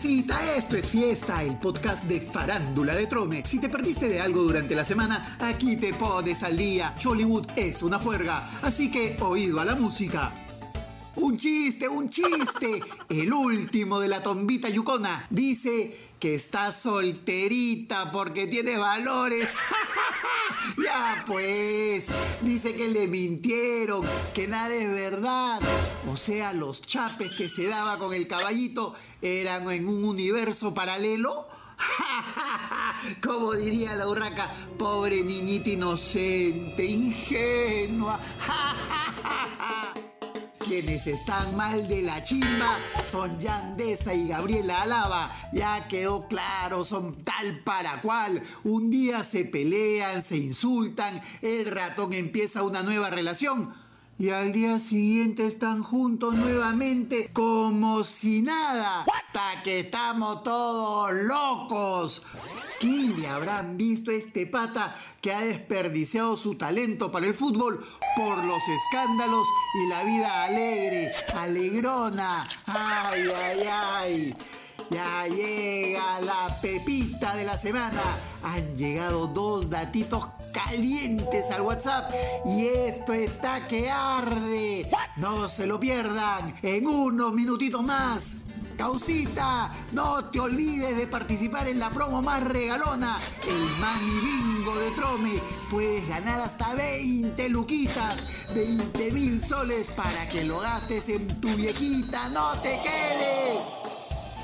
Esto es Fiesta, el podcast de Farándula de Trome. Si te perdiste de algo durante la semana, aquí te pones al día. Chollywood es una fuerga, así que oído a la música. Un chiste, un chiste. El último de la tombita yucona dice que está solterita porque tiene valores. ya pues, dice que le mintieron, que nada es verdad. O sea, los chapes que se daba con el caballito eran en un universo paralelo. Como diría la urraca, pobre niñita inocente, ingenua. Quienes están mal de la chimba son Yandesa y Gabriela Alaba. Ya quedó claro, son tal para cual. Un día se pelean, se insultan, el ratón empieza una nueva relación y al día siguiente están juntos nuevamente como si nada. Hasta que estamos todos locos. ¿Quién le habrán visto a este pata que ha desperdiciado su talento para el fútbol por los escándalos y la vida alegre, alegrona? Ay, ay, ay. Ya llega la pepita de la semana. Han llegado dos datitos calientes al WhatsApp y esto está que arde. No se lo pierdan en unos minutitos más. Causita, no te olvides de participar en la promo más regalona, el Mani Bingo de Trome. Puedes ganar hasta 20 luquitas, 20 mil soles para que lo gastes en tu viejita. ¡No te quedes!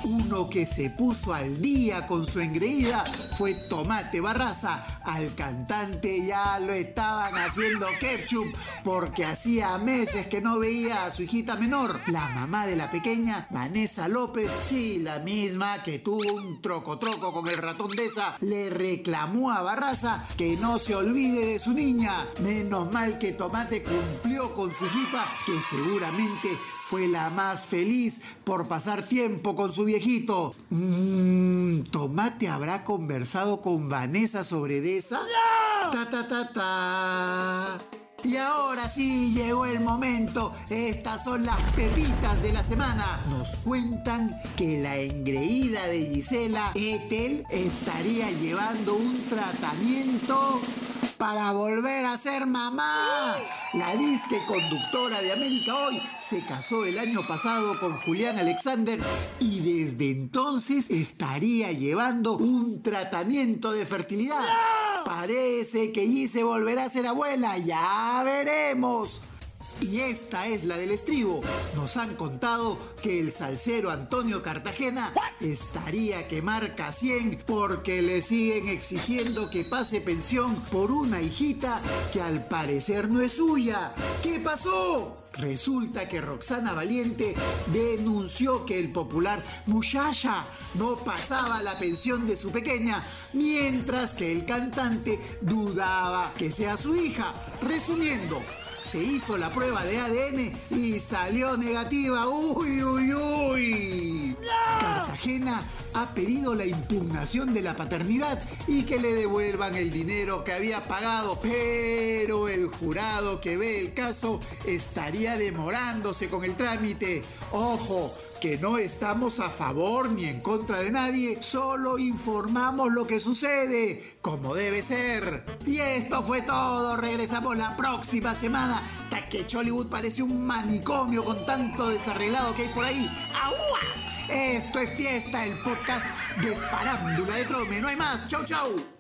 Uno que se puso al día con su engreída fue Tomate Barraza. Al cantante ya lo estaban haciendo ketchup porque hacía meses que no veía a su hijita menor, la mamá de la pequeña, Vanessa López. Sí, la misma que tuvo un troco troco con el ratón de esa, le reclamó a Barraza que no se olvide de su niña. Menos mal que Tomate cumplió con su hijita, que seguramente fue la más feliz por pasar tiempo con su viejito. Mmm, ¿Tomate habrá conversado con Vanessa sobre esa? Ta ta ta ta. Y ahora sí llegó el momento. Estas son las pepitas de la semana. Nos cuentan que la engreída de Gisela Ethel estaría llevando un tratamiento para volver a ser mamá. La disque conductora de América Hoy se casó el año pasado con Julián Alexander y desde entonces estaría llevando un tratamiento de fertilidad. Parece que Gise volverá a ser abuela, ya veremos. Y esta es la del estribo. Nos han contado que el salsero Antonio Cartagena estaría que marca 100 porque le siguen exigiendo que pase pensión por una hijita que al parecer no es suya. ¿Qué pasó? Resulta que Roxana Valiente denunció que el popular muchacha no pasaba la pensión de su pequeña, mientras que el cantante dudaba que sea su hija. Resumiendo, se hizo la prueba de ADN y salió negativa. ¡Uy, uy, uy! Cartagena ha pedido la impugnación de la paternidad y que le devuelvan el dinero que había pagado, pero el jurado que ve el caso estaría demorándose con el trámite. Ojo, que no estamos a favor ni en contra de nadie, solo informamos lo que sucede, como debe ser. Y esto fue todo, regresamos la próxima semana, hasta que Chollywood parece un manicomio con tanto desarreglado que hay por ahí. ¡Agua! Esto es Fiesta, el podcast de Farándula de Trome, no hay más, chau chau.